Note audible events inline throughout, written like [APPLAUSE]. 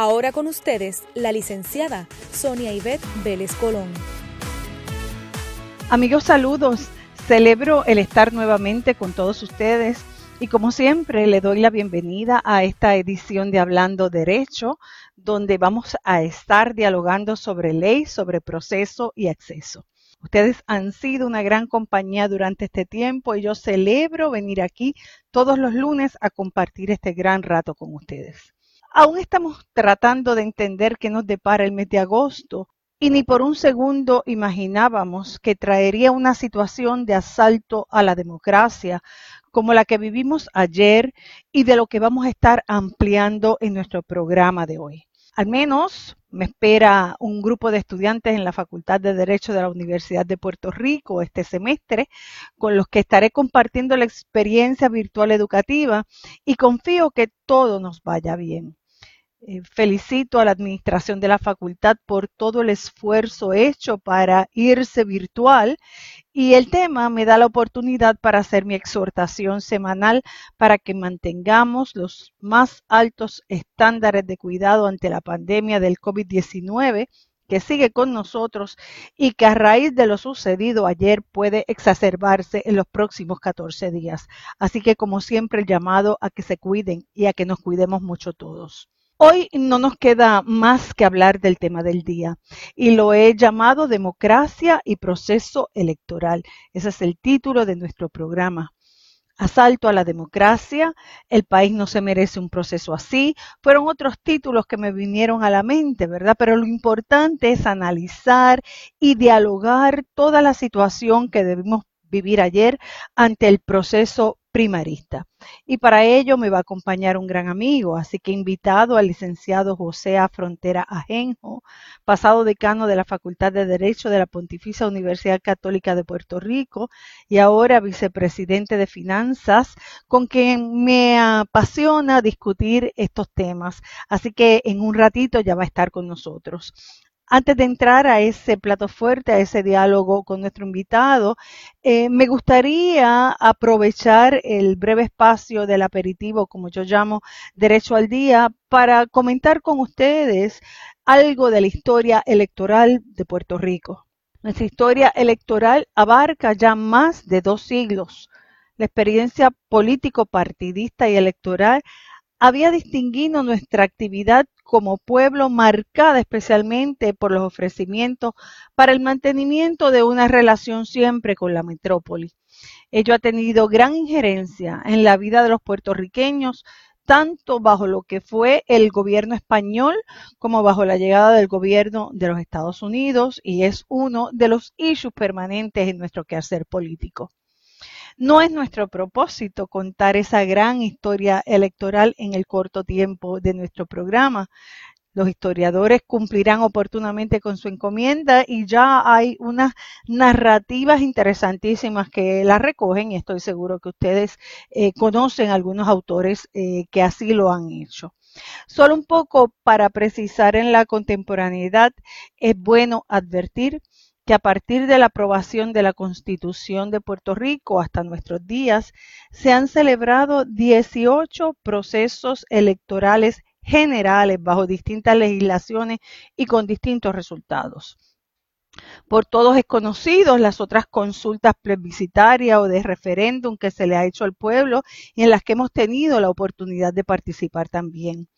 Ahora con ustedes, la licenciada Sonia Ivette Vélez Colón. Amigos, saludos. Celebro el estar nuevamente con todos ustedes y como siempre le doy la bienvenida a esta edición de Hablando Derecho, donde vamos a estar dialogando sobre ley, sobre proceso y acceso. Ustedes han sido una gran compañía durante este tiempo y yo celebro venir aquí todos los lunes a compartir este gran rato con ustedes. Aún estamos tratando de entender qué nos depara el mes de agosto y ni por un segundo imaginábamos que traería una situación de asalto a la democracia como la que vivimos ayer y de lo que vamos a estar ampliando en nuestro programa de hoy. Al menos me espera un grupo de estudiantes en la Facultad de Derecho de la Universidad de Puerto Rico este semestre, con los que estaré compartiendo la experiencia virtual educativa y confío que todo nos vaya bien. Eh, felicito a la administración de la facultad por todo el esfuerzo hecho para irse virtual y el tema me da la oportunidad para hacer mi exhortación semanal para que mantengamos los más altos estándares de cuidado ante la pandemia del COVID-19 que sigue con nosotros y que a raíz de lo sucedido ayer puede exacerbarse en los próximos 14 días. Así que como siempre el llamado a que se cuiden y a que nos cuidemos mucho todos. Hoy no nos queda más que hablar del tema del día y lo he llamado democracia y proceso electoral. Ese es el título de nuestro programa. Asalto a la democracia, el país no se merece un proceso así. Fueron otros títulos que me vinieron a la mente, ¿verdad? Pero lo importante es analizar y dialogar toda la situación que debimos vivir ayer ante el proceso primarista. Y para ello me va a acompañar un gran amigo, así que invitado al licenciado José A. Frontera Ajenjo, pasado decano de la Facultad de Derecho de la Pontificia Universidad Católica de Puerto Rico y ahora vicepresidente de Finanzas, con quien me apasiona discutir estos temas. Así que en un ratito ya va a estar con nosotros. Antes de entrar a ese plato fuerte, a ese diálogo con nuestro invitado, eh, me gustaría aprovechar el breve espacio del aperitivo, como yo llamo Derecho al Día, para comentar con ustedes algo de la historia electoral de Puerto Rico. Nuestra historia electoral abarca ya más de dos siglos. La experiencia político partidista y electoral había distinguido nuestra actividad como pueblo marcada especialmente por los ofrecimientos para el mantenimiento de una relación siempre con la metrópoli. Ello ha tenido gran injerencia en la vida de los puertorriqueños, tanto bajo lo que fue el gobierno español como bajo la llegada del gobierno de los Estados Unidos y es uno de los issues permanentes en nuestro quehacer político. No es nuestro propósito contar esa gran historia electoral en el corto tiempo de nuestro programa. Los historiadores cumplirán oportunamente con su encomienda y ya hay unas narrativas interesantísimas que la recogen y estoy seguro que ustedes eh, conocen algunos autores eh, que así lo han hecho. Solo un poco para precisar en la contemporaneidad, es bueno advertir que a partir de la aprobación de la Constitución de Puerto Rico hasta nuestros días, se han celebrado 18 procesos electorales generales bajo distintas legislaciones y con distintos resultados. Por todos es conocido las otras consultas plebiscitarias o de referéndum que se le ha hecho al pueblo y en las que hemos tenido la oportunidad de participar también.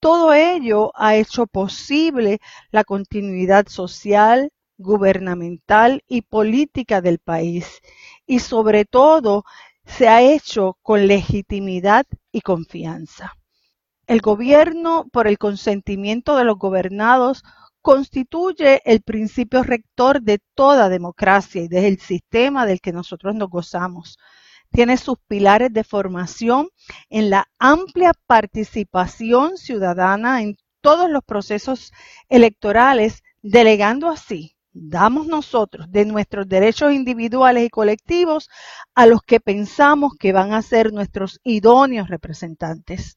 Todo ello ha hecho posible la continuidad social, gubernamental y política del país y sobre todo se ha hecho con legitimidad y confianza. El gobierno, por el consentimiento de los gobernados, constituye el principio rector de toda democracia y del sistema del que nosotros nos gozamos. Tiene sus pilares de formación en la amplia participación ciudadana en todos los procesos electorales, delegando así, damos nosotros de nuestros derechos individuales y colectivos a los que pensamos que van a ser nuestros idóneos representantes.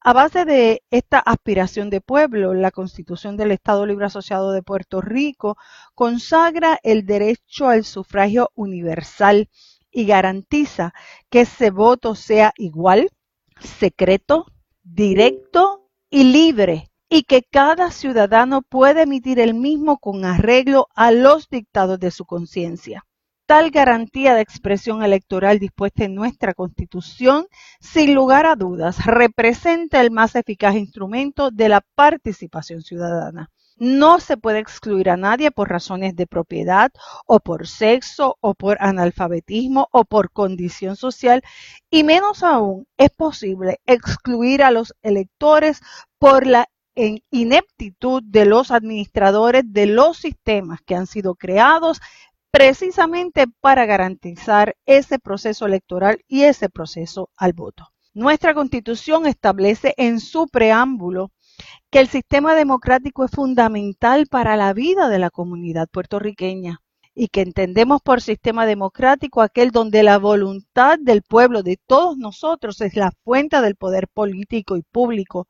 A base de esta aspiración de pueblo, la Constitución del Estado Libre Asociado de Puerto Rico consagra el derecho al sufragio universal y garantiza que ese voto sea igual, secreto, directo y libre y que cada ciudadano puede emitir el mismo con arreglo a los dictados de su conciencia. Tal garantía de expresión electoral dispuesta en nuestra Constitución, sin lugar a dudas, representa el más eficaz instrumento de la participación ciudadana. No se puede excluir a nadie por razones de propiedad o por sexo o por analfabetismo o por condición social y menos aún es posible excluir a los electores por la ineptitud de los administradores de los sistemas que han sido creados precisamente para garantizar ese proceso electoral y ese proceso al voto. Nuestra constitución establece en su preámbulo que el sistema democrático es fundamental para la vida de la comunidad puertorriqueña y que entendemos por sistema democrático aquel donde la voluntad del pueblo, de todos nosotros, es la fuente del poder político y público,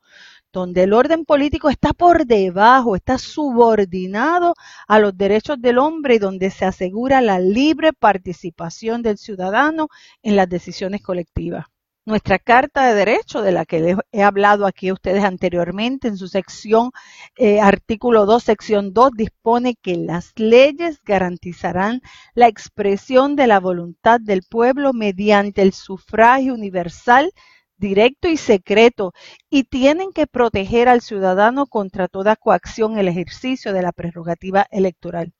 donde el orden político está por debajo, está subordinado a los derechos del hombre y donde se asegura la libre participación del ciudadano en las decisiones colectivas. Nuestra Carta de Derecho, de la que les he hablado aquí a ustedes anteriormente, en su sección eh, artículo 2, sección 2, dispone que las leyes garantizarán la expresión de la voluntad del pueblo mediante el sufragio universal directo y secreto y tienen que proteger al ciudadano contra toda coacción el ejercicio de la prerrogativa electoral.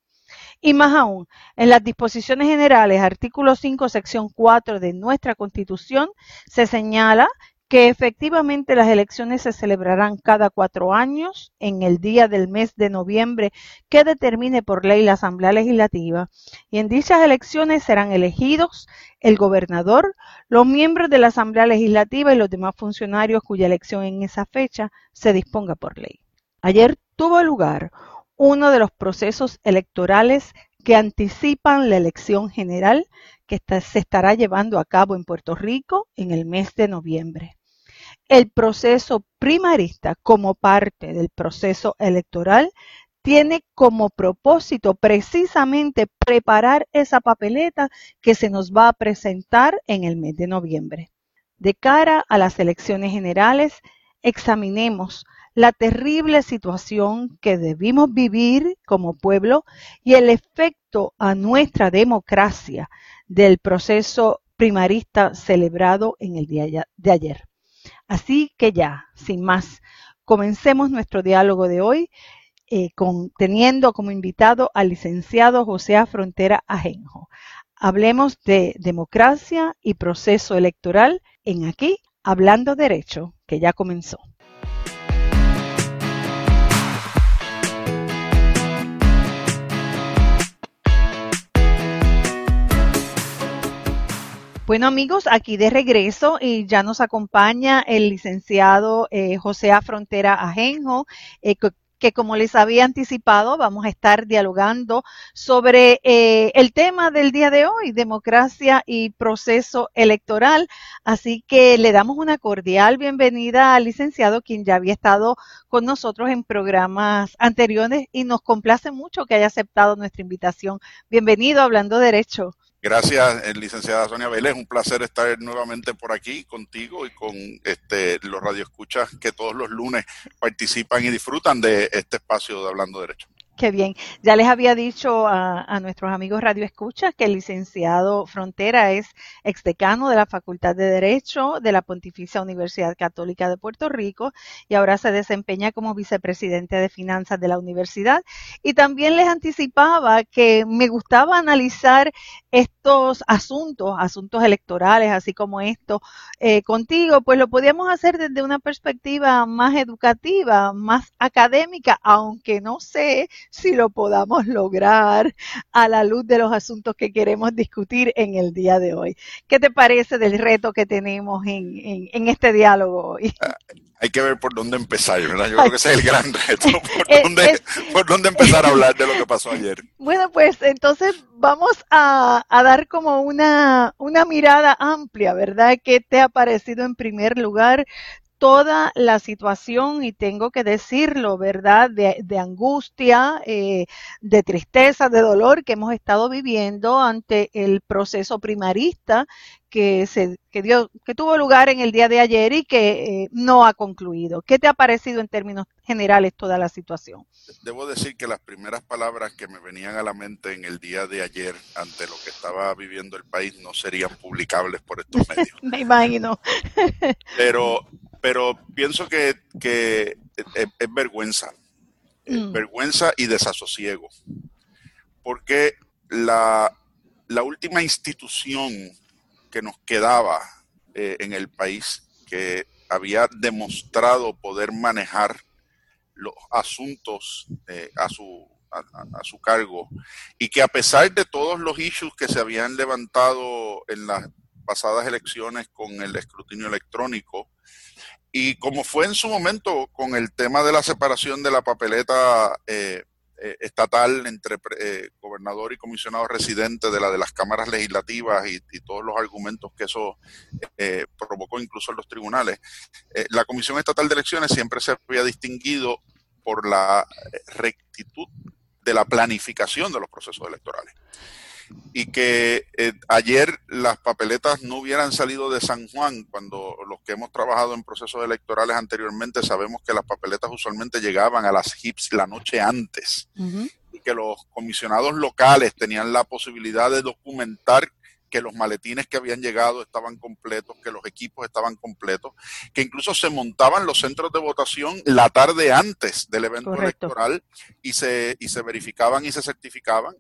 Y más aún, en las disposiciones generales, artículo 5, sección 4 de nuestra Constitución, se señala que efectivamente las elecciones se celebrarán cada cuatro años en el día del mes de noviembre que determine por ley la Asamblea Legislativa y en dichas elecciones serán elegidos el gobernador, los miembros de la Asamblea Legislativa y los demás funcionarios cuya elección en esa fecha se disponga por ley. Ayer tuvo lugar uno de los procesos electorales que anticipan la elección general que se estará llevando a cabo en Puerto Rico en el mes de noviembre el proceso primarista como parte del proceso electoral tiene como propósito precisamente preparar esa papeleta que se nos va a presentar en el mes de noviembre. De cara a las elecciones generales, examinemos la terrible situación que debimos vivir como pueblo y el efecto a nuestra democracia del proceso primarista celebrado en el día de ayer. Así que ya, sin más, comencemos nuestro diálogo de hoy eh, teniendo como invitado al licenciado José Frontera Ajenjo. Hablemos de democracia y proceso electoral en aquí, Hablando Derecho, que ya comenzó. Bueno amigos, aquí de regreso y ya nos acompaña el licenciado eh, José Frontera Ajenjo, eh, que, como les había anticipado vamos a estar dialogando sobre eh, el tema del día de hoy, democracia y proceso electoral. Así que le damos una cordial bienvenida al licenciado, quien ya había estado con nosotros en programas anteriores y nos complace mucho que haya aceptado nuestra invitación. Bienvenido Hablando Derecho. Gracias, eh, licenciada Sonia Vélez. Un placer estar nuevamente por aquí contigo y con este, los radioescuchas que todos los lunes participan y disfrutan de este espacio de Hablando Derecho. Qué bien. Ya les había dicho a, nuestros amigos Radio Escucha que el licenciado Frontera es exdecano de la Facultad de Derecho de la Pontificia Universidad Católica de Puerto Rico y ahora se desempeña como vicepresidente de finanzas de la universidad. Y también les anticipaba que me gustaba analizar estos asuntos, asuntos electorales, así como esto, eh, contigo, pues lo podíamos hacer desde una perspectiva más educativa, más académica, aunque no sé si lo podamos lograr a la luz de los asuntos que queremos discutir en el día de hoy. ¿Qué te parece del reto que tenemos en, en, este diálogo hoy? Ah, hay que ver por dónde empezar, ¿verdad? Yo creo que ese es el gran reto, [LAUGHS] por, dónde, por dónde empezar a hablar de lo que pasó ayer. [LAUGHS] Bueno, pues entonces vamos a, a dar como una, una mirada amplia, ¿verdad? ¿Qué te ha parecido en primer lugar toda la situación, y tengo que decirlo, ¿verdad?, de, de angustia, eh, de tristeza, de dolor que hemos estado viviendo ante el proceso primarista que, se, que, dio, que tuvo lugar en el día de ayer y que eh, no ha concluido. ¿Qué te ha parecido en términos generales toda la situación? Debo decir que las primeras palabras que me venían a la mente en el día de ayer ante lo que estaba viviendo el país no serían publicables por estos [LAUGHS] medios. me imagino. Pero pero pienso que, es, vergüenza, mm. vergüenza y desasosiego, porque la, última institución que nos quedaba eh, en el país, que había demostrado poder manejar los asuntos eh, a, su, a, su cargo y que a pesar de todos los issues que se habían levantado en las pasadas elecciones con el escrutinio electrónico, y como fue en su momento con el tema de la separación de la papeleta eh, eh, estatal entre eh, gobernador y comisionado residente de la de las cámaras legislativas y, todos los argumentos que eso provocó incluso en los tribunales, la Comisión Estatal de Elecciones siempre se había distinguido por la rectitud de la planificación de los procesos electorales y que eh, ayer las papeletas no hubieran salido de San Juan, cuando los que hemos trabajado en procesos electorales anteriormente sabemos que las papeletas usualmente llegaban a las HIPS la noche antes y que los comisionados locales tenían la posibilidad de documentar que los maletines que habían llegado estaban completos, que los equipos estaban completos, que incluso se montaban los centros de votación la tarde antes del evento electoral y se, y se verificaban y se certificaban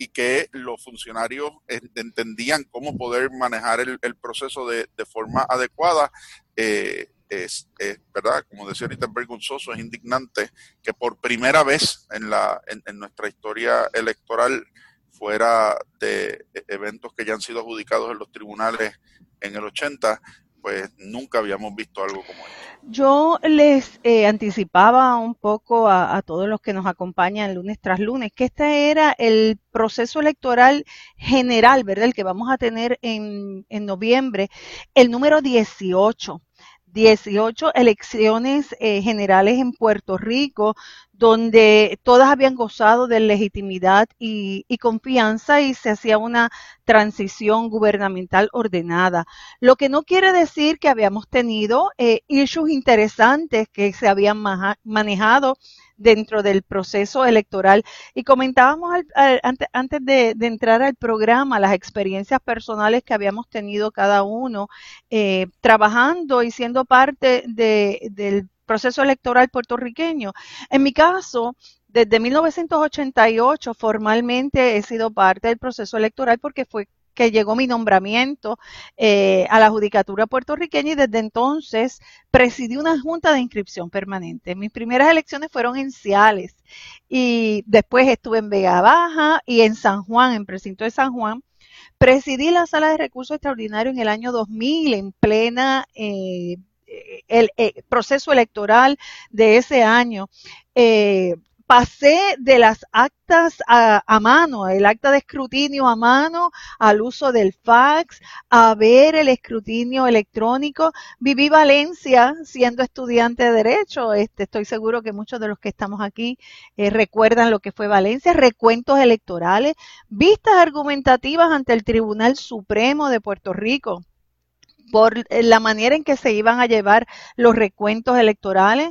y que los funcionarios entendían cómo poder manejar el, proceso de, forma adecuada. Eh, es, verdad, como decía ahorita vergonzoso, es indignante que por primera vez en, la, en, nuestra historia electoral fuera de eventos que ya han sido adjudicados en los tribunales en el 80, pues nunca habíamos visto algo como esto. Yo les eh, anticipaba un poco a, todos los que nos acompañan lunes tras lunes que este era el proceso electoral general, ¿verdad? El que vamos a tener en, en noviembre, el número 18 18 elecciones eh, generales en Puerto Rico, donde todas habían gozado de legitimidad y, confianza y se hacía una transición gubernamental ordenada. Lo que no quiere decir que habíamos tenido eh, issues interesantes que se habían manejado dentro del proceso electoral. Y comentábamos antes, de, entrar al programa las experiencias personales que habíamos tenido cada uno eh, trabajando y siendo parte del proceso electoral puertorriqueño. En mi caso, desde 1988 formalmente he sido parte del proceso electoral porque fue que llegó mi nombramiento eh, a la Judicatura puertorriqueña y desde entonces presidí una junta de inscripción permanente. Mis primeras elecciones fueron en Ciales y después estuve en Vega Baja y en San Juan, en precinto de San Juan. Presidí la sala de recursos extraordinarios en el año 2000 en plena... Eh, el, eh, proceso electoral de ese año. Pasé de las actas a, mano, el acta de escrutinio a mano, al uso del fax, a ver el escrutinio electrónico. Viví Valencia siendo estudiante de Derecho. Este, estoy seguro que muchos de los que estamos aquí eh, recuerdan lo que fue Valencia. Recuentos electorales, vistas argumentativas ante el Tribunal Supremo de Puerto Rico por eh, la manera en que se iban a llevar los recuentos electorales.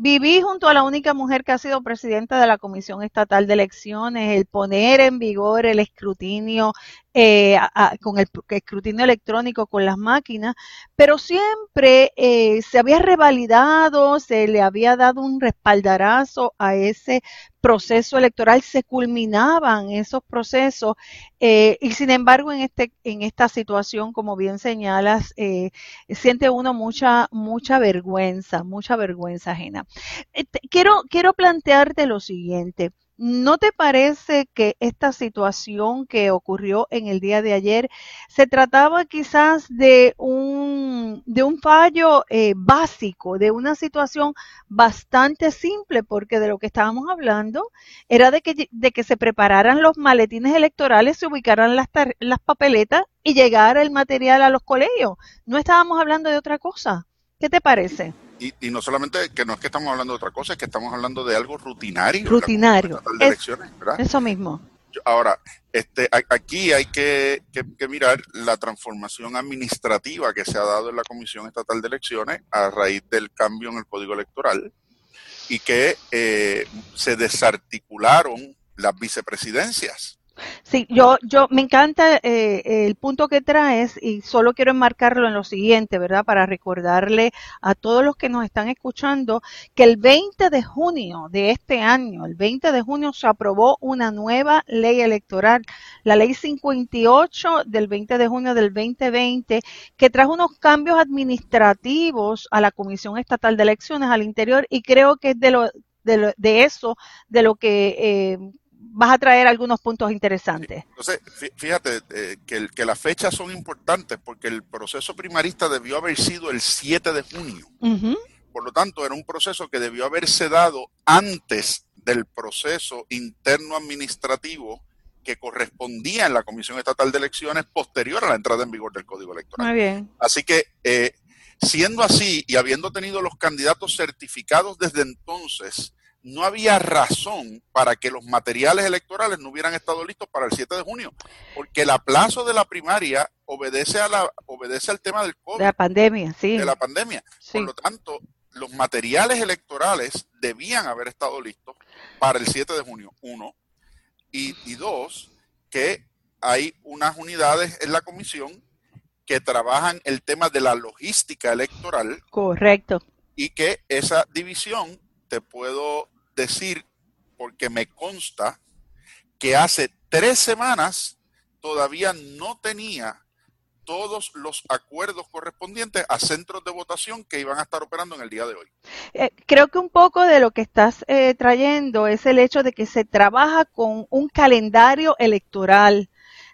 Viví junto a la única mujer que ha sido presidenta de la Comisión Estatal de Elecciones el poner en vigor el escrutinio eh, con el escrutinio electrónico con las máquinas, pero siempre eh, se había revalidado, se le había dado un respaldarazo a ese proceso electoral, se culminaban esos procesos eh, y sin embargo en este en esta situación, como bien señalas, siente uno mucha mucha vergüenza, mucha vergüenza ajena. quiero quiero plantearte lo siguiente ¿No te parece que esta situación que ocurrió en el día de ayer se trataba quizás de un, de un fallo eh, básico, de una situación bastante simple, porque de lo que estábamos hablando era de que, de que se prepararan los maletines electorales, se ubicaran las, las papeletas y llegara el material a los colegios. No estábamos hablando de otra cosa. ¿Qué te parece? Y, no solamente que no es que estamos hablando de otra cosa, es que estamos hablando de algo rutinario. Rutinario. Eso mismo. Ahora, este, aquí hay que, mirar la transformación administrativa que se ha dado en la Comisión Estatal de Elecciones a raíz del cambio en el Código Electoral y que eh, se desarticularon las vicepresidencias. Sí, yo, yo me encanta eh, el punto que traes y solo quiero enmarcarlo en lo siguiente, ¿verdad? Para recordarle a todos los que nos están escuchando que el 20 de junio de este año, el 20 de junio se aprobó una nueva ley electoral, la ley 58 del 20 de junio del 2020, que trajo unos cambios administrativos a la Comisión Estatal de Elecciones al interior y creo que es de lo de, de eso, de lo que eh, vas a traer algunos puntos interesantes. Entonces, fíjate eh, que, que, las fechas son importantes porque el proceso primarista debió haber sido el 7 de junio. Por lo tanto, era un proceso que debió haberse dado antes del proceso interno administrativo que correspondía en la Comisión Estatal de Elecciones posterior a la entrada en vigor del Código Electoral. Muy bien. Así que, eh, siendo así y habiendo tenido los candidatos certificados desde entonces, no había razón para que los materiales electorales no hubieran estado listos para el 7 de junio, porque el aplazo de la primaria obedece a la obedece al tema del COVID, de la pandemia, sí. De la pandemia. Por lo tanto, los materiales electorales debían haber estado listos para el 7 de junio, uno, y, y dos, que hay unas unidades en la comisión que trabajan el tema de la logística electoral. Correcto. Y que esa división te puedo decir, porque me consta, que hace tres semanas todavía no tenía todos los acuerdos correspondientes a centros de votación que iban a estar operando en el día de hoy. Eh, creo que un poco de lo que estás eh, trayendo es el hecho de que se trabaja con un calendario electoral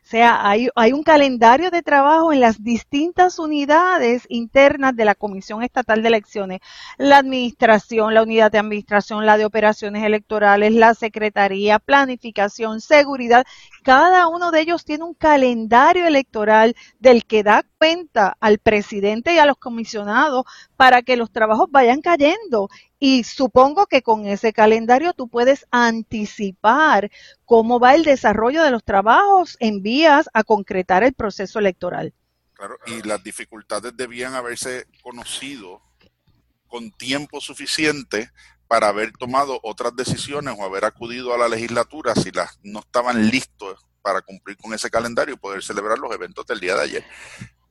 sea, hay, hay un calendario de trabajo en las distintas unidades internas de la Comisión Estatal de Elecciones. La administración, la unidad de administración, la de operaciones electorales, la secretaría, planificación, seguridad. Cada uno de ellos tiene un calendario electoral del que da cuenta al presidente y a los comisionados para que los trabajos vayan cayendo. Y supongo que con ese calendario tú puedes anticipar cómo va el desarrollo de los trabajos en vías a concretar el proceso electoral. Claro, y las dificultades debían haberse conocido con tiempo suficiente para haber tomado otras decisiones o haber acudido a la legislatura si las no estaban listos para cumplir con ese calendario y poder celebrar los eventos del día de ayer.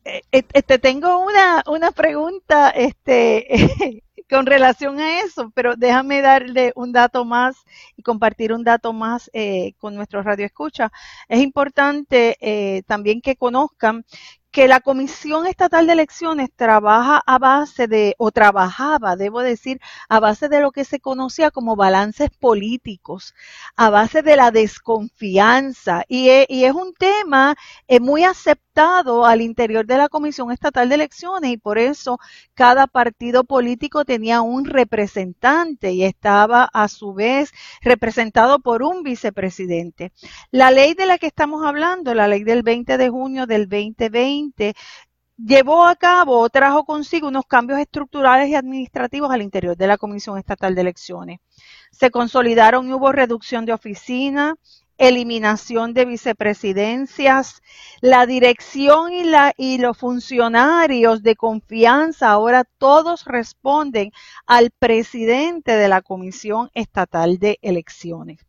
Eh, eh, te tengo una, una pregunta este, [LAUGHS] con relación a eso, pero déjame darle un dato más y compartir un dato más eh, con nuestro radio escucha. Es importante eh, también que conozcan que la Comisión Estatal de Elecciones trabaja a base de, o trabajaba, debo decir, a base de lo que se conocía como balances políticos, a base de la desconfianza. Y, e, es un tema eh, muy aceptado al interior de la Comisión Estatal de Elecciones y por eso cada partido político tenía un representante y estaba a su vez representado por un vicepresidente. La ley de la que estamos hablando, la ley del 20 de junio del 2020, llevó a cabo trajo consigo unos cambios estructurales y administrativos al interior de la Comisión Estatal de Elecciones. Se consolidaron y hubo reducción de oficina, eliminación de vicepresidencias, la dirección y, la, y los funcionarios de confianza ahora todos responden al presidente de la Comisión Estatal de Elecciones.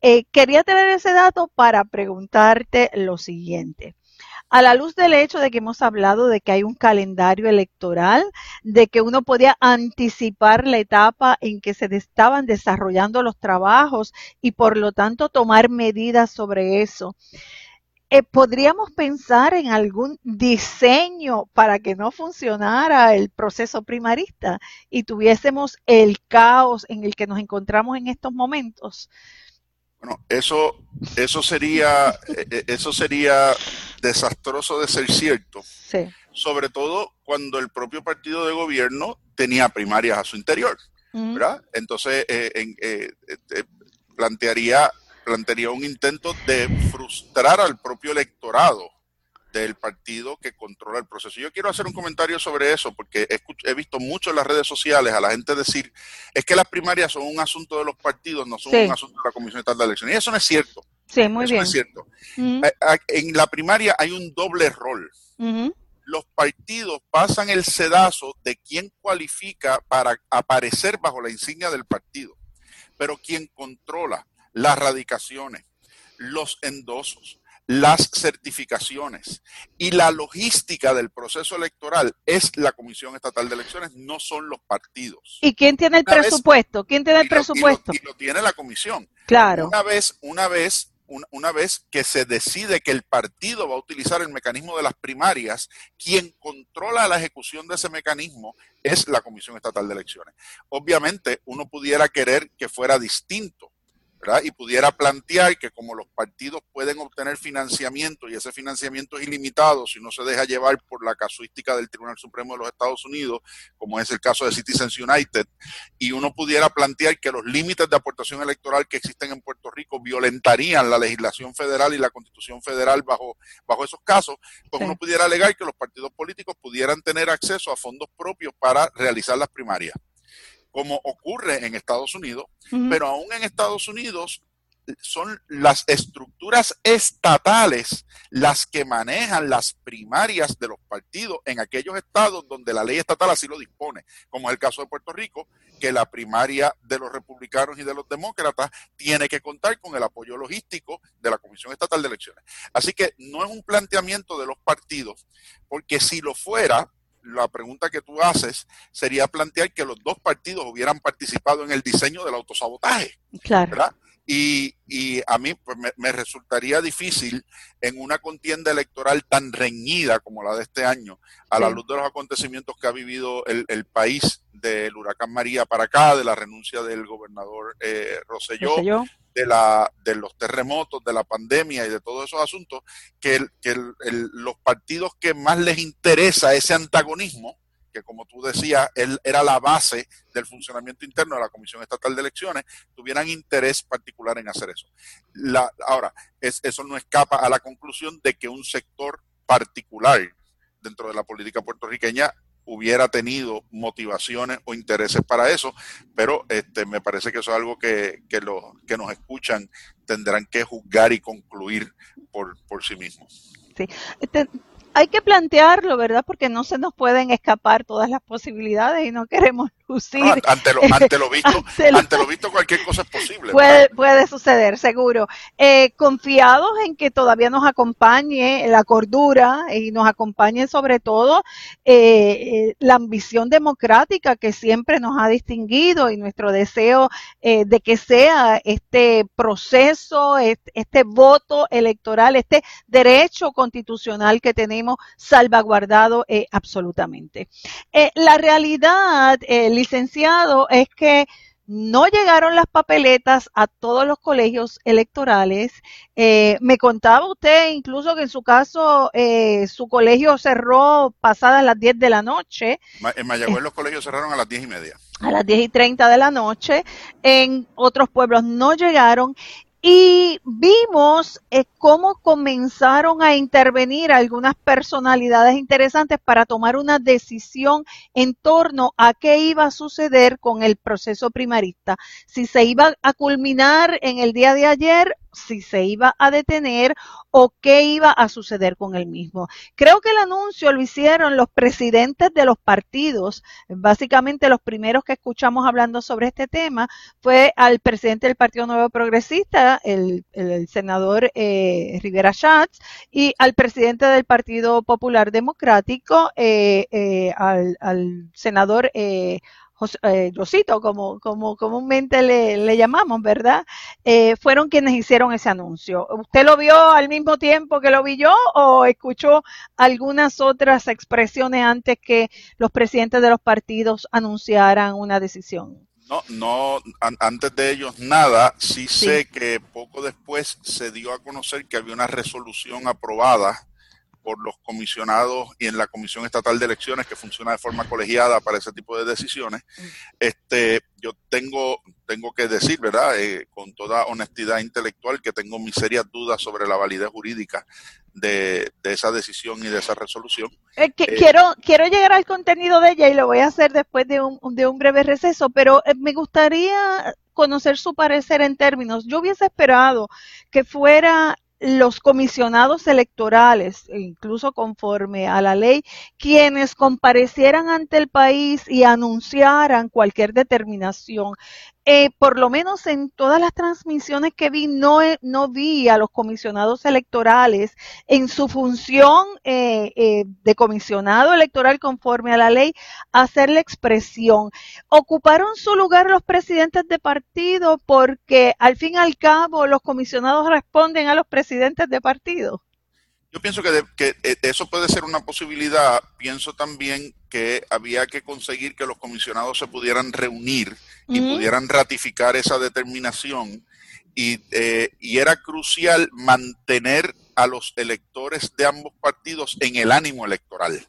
Eh, quería tener ese dato para preguntarte lo siguiente a la luz del hecho de que hemos hablado de que hay un calendario electoral, de que uno podía anticipar la etapa en que se estaban desarrollando los trabajos y por lo tanto tomar medidas sobre eso. Eh, ¿Podríamos pensar en algún diseño para que no funcionara el proceso primarista y tuviésemos el caos en el que nos encontramos en estos momentos? Bueno, eso, eso sería, eh, eh, eso sería desastroso de ser cierto. Sí. Sobre todo cuando el propio partido de gobierno tenía primarias a su interior. ¿verdad? Entonces, eh, plantearía, plantearía un intento de frustrar al propio electorado del partido que controla el proceso. Yo quiero hacer un comentario sobre eso porque he, visto mucho en las redes sociales a la gente decir es que las primarias son un asunto de los partidos, no son un asunto de la Comisión Estatal de Elecciones. Y eso no es cierto. Sí, muy bien. No es cierto. En la primaria hay un doble rol. Los partidos pasan el sedazo de quién cualifica para aparecer bajo la insignia del partido, pero quien controla las radicaciones, los endosos, las certificaciones y la logística del proceso electoral es la Comisión Estatal de Elecciones, no son los partidos. ¿Y quién tiene el presupuesto? ¿Quién tiene el presupuesto? y, lo, tiene la comisión. Claro. Una vez, una vez, una vez que se decide que el partido va a utilizar el mecanismo de las primarias, quien controla la ejecución de ese mecanismo es la Comisión Estatal de Elecciones. Obviamente, uno pudiera querer que fuera distinto y pudiera plantear que como los partidos pueden obtener financiamiento y ese financiamiento es ilimitado si no se deja llevar por la casuística del Tribunal Supremo de los Estados Unidos, como es el caso de Citizens United, y uno pudiera plantear que los límites de aportación electoral que existen en Puerto Rico violentarían la legislación federal y la constitución federal bajo, bajo esos casos, pues uno pudiera alegar que los partidos políticos pudieran tener acceso a fondos propios para realizar las primarias como ocurre en Estados Unidos, pero aún en Estados Unidos son las estructuras estatales las que manejan las primarias de los partidos en aquellos estados donde la ley estatal así lo dispone, como es el caso de Puerto Rico, que la primaria de los republicanos y de los demócratas tiene que contar con el apoyo logístico de la Comisión Estatal de Elecciones. Así que no es un planteamiento de los partidos, porque si lo fuera, la pregunta que tú haces sería plantear que los dos partidos hubieran participado en el diseño del autosabotaje. Claro. Y, y, a mí pues, me, resultaría difícil en una contienda electoral tan reñida como la de este año, a la luz de los acontecimientos que ha vivido el, el, país del huracán María para acá, de la renuncia del gobernador eh, Rosselló, de, la, de los terremotos, de la pandemia y de todos esos asuntos, que, que los partidos que más les interesa ese antagonismo, que como tú decías, él era la base del funcionamiento interno de la Comisión Estatal de Elecciones, tuvieran interés particular en hacer eso. La, ahora, es, eso no escapa a la conclusión de que un sector particular dentro de la política puertorriqueña hubiera tenido motivaciones o intereses para eso, pero este, me parece que eso es algo que, que los que nos escuchan tendrán que juzgar y concluir por, por sí mismos. Sí. Este, hay que plantearlo, ¿verdad? Porque no se nos pueden escapar todas las posibilidades y no queremos [LAUGHS] lucir. ante, lo, [LAUGHS] ante, lo, visto, ante, lo, visto, cualquier cosa es posible. Puede, puede suceder, seguro. Eh, confiados en que todavía nos acompañe la cordura y nos acompañe sobre todo eh, eh, la ambición democrática que siempre nos ha distinguido y nuestro deseo de que sea este proceso, este, este voto electoral, este derecho constitucional que tenemos salvaguardado absolutamente. la realidad, licenciado, es que no llegaron las papeletas a todos los colegios electorales. Eh, me contaba usted incluso que en su caso eh, su colegio cerró pasadas las 10 de la noche. En Mayagüez los colegios cerraron a las 10 y media. A las 10 y 30 de la noche. En otros pueblos no llegaron y vimos eh, cómo comenzaron a intervenir algunas personalidades interesantes para tomar una decisión en torno a qué iba a suceder con el proceso primarista, si se iba a culminar en el día de ayer si se iba a detener o qué iba a suceder con el mismo. Creo que el anuncio lo hicieron los presidentes de los partidos. Básicamente los primeros que escuchamos hablando sobre este tema fue al presidente del Partido Nuevo Progresista, el, senador eh, Rivera Schatz, y al presidente del Partido Popular Democrático, eh, eh, al, al, senador eh, Rosito, como, como comúnmente le, llamamos, ¿verdad? Eh, fueron quienes hicieron ese anuncio. ¿Usted lo vio al mismo tiempo que lo vi yo o escuchó algunas otras expresiones antes que los presidentes de los partidos anunciaran una decisión? No, no, antes de ellos nada, sí, sé que poco después se dio a conocer que había una resolución aprobada por los comisionados y en la Comisión Estatal de Elecciones que funciona de forma colegiada para ese tipo de decisiones. Este, yo tengo, tengo que decir, ¿verdad? Eh, con toda honestidad intelectual que tengo mis serias dudas sobre la validez jurídica de, esa decisión y de esa resolución. Eh, que, eh, quiero, quiero llegar al contenido de ella y lo voy a hacer después de un, de un breve receso, pero me gustaría conocer su parecer en términos. Yo hubiese esperado que fuera los comisionados electorales, e incluso conforme a la ley, quienes comparecieran ante el país y anunciaran cualquier determinación. Eh, por lo menos en todas las transmisiones que vi, no, no vi a los comisionados electorales en su función eh, eh, de comisionado electoral conforme a la ley hacer la expresión. Ocuparon su lugar los presidentes de partido porque al fin y al cabo los comisionados responden a los presidentes de partido. Yo pienso que, que, eso puede ser una posibilidad. Pienso también que había que conseguir que los comisionados se pudieran reunir y pudieran ratificar esa determinación. Y, eh, y era crucial mantener a los electores de ambos partidos en el ánimo electoral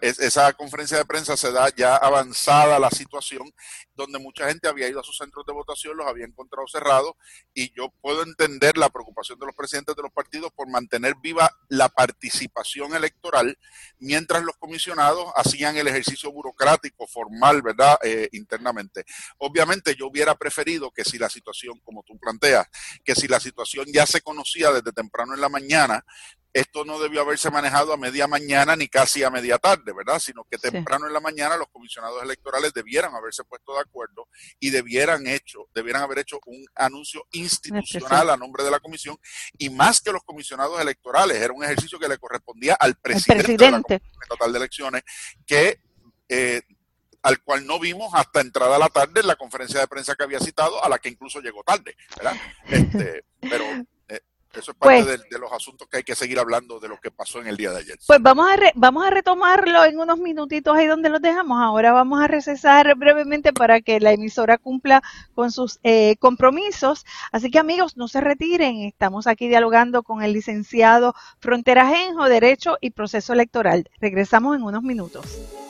esa conferencia de prensa se da ya avanzada la situación, donde mucha gente había ido a sus centros de votación, los había encontrado cerrados, y yo puedo entender la preocupación de los presidentes de los partidos por mantener viva la participación electoral, mientras los comisionados hacían el ejercicio burocrático, formal, ¿verdad?, eh, internamente. Obviamente yo hubiera preferido que si la situación, como tú planteas, que si la situación ya se conocía desde temprano en la mañana, esto no debió haberse manejado a media mañana ni casi a media tarde, ¿verdad? Sino que temprano en la mañana los comisionados electorales debieran haberse puesto de acuerdo y debieran hecho, debieran haber hecho un anuncio institucional a nombre de la comisión y más que los comisionados electorales, era un ejercicio que le correspondía al presidente, de la Comisión Estatal de Elecciones que eh, al cual no vimos hasta entrada a la tarde en la conferencia de prensa que había citado, a la que incluso llegó tarde, ¿verdad? [LAUGHS] Este, pero eso es parte pues de, los asuntos que hay que seguir hablando de lo que pasó en el día de ayer. Pues vamos a, vamos a retomarlo en unos minutitos ahí donde los dejamos. Ahora vamos a recesar brevemente para que la emisora cumpla con sus eh, compromisos. Así que amigos, no se retiren. Estamos aquí dialogando con el licenciado Frontera Genjo, Derecho y Proceso Electoral. Regresamos en unos minutos.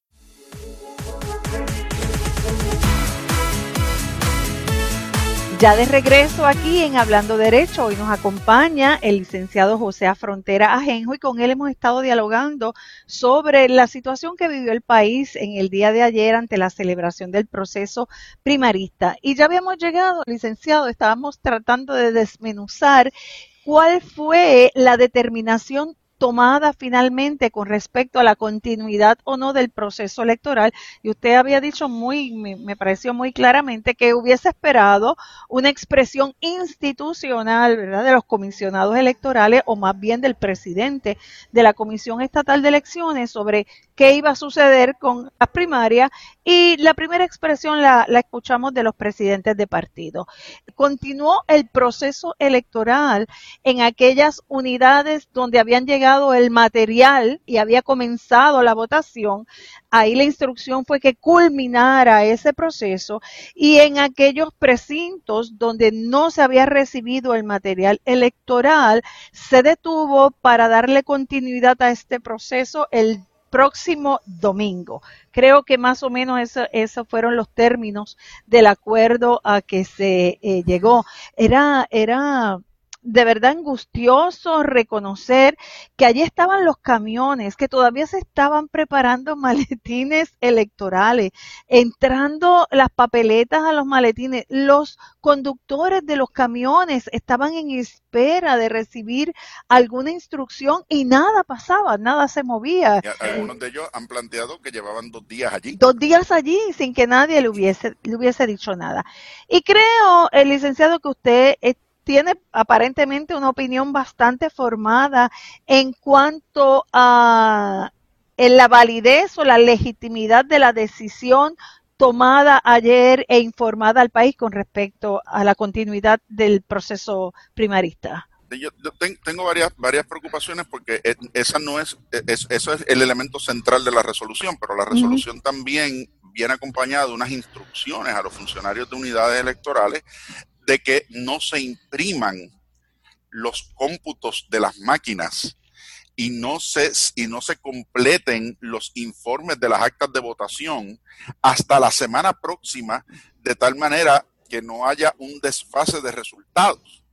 Ya de regreso aquí en Hablando Derecho, hoy nos acompaña el licenciado José Frontera Ajenjo y con él hemos estado dialogando sobre la situación que vivió el país en el día de ayer ante la celebración del proceso primarista. Y ya habíamos llegado, licenciado, estábamos tratando de desmenuzar cuál fue la determinación tomada finalmente con respecto a la continuidad o no del proceso electoral. Y usted había dicho muy, me, pareció muy claramente que hubiese esperado una expresión institucional, ¿verdad?, de los comisionados electorales o más bien del presidente de la Comisión Estatal de Elecciones sobre qué iba a suceder con las primarias. Y la primera expresión la, escuchamos de los presidentes de partido. Continuó el proceso electoral en aquellas unidades donde habían llegado el material y había comenzado la votación, ahí la instrucción fue que culminara ese proceso y en aquellos precintos donde no se había recibido el material electoral, se detuvo para darle continuidad a este proceso el próximo domingo. Creo que más o menos esos fueron los términos del acuerdo a que se eh, llegó. Era, era de verdad angustioso reconocer que allí estaban los camiones, que todavía se estaban preparando [LAUGHS] maletines electorales, entrando las papeletas a los maletines. Los conductores de los camiones estaban en espera de recibir alguna instrucción y nada pasaba, nada se movía. algunos de ellos han planteado que llevaban dos días allí. Dos días allí sin que nadie le hubiese, le hubiese dicho nada. Y creo, el licenciado, que usted tiene aparentemente una opinión bastante formada en cuanto a en la validez o la legitimidad de la decisión tomada ayer e informada al país con respecto a la continuidad del proceso primarista? Yo, tengo varias, varias preocupaciones porque e, esa no es, e, eso es el elemento central de la resolución, pero la resolución también viene acompañada de unas instrucciones a los funcionarios de unidades electorales de que no se impriman los cómputos de las máquinas y no se, y no se completen los informes de las actas de votación hasta la semana próxima, de tal manera que no haya un desfase de resultados.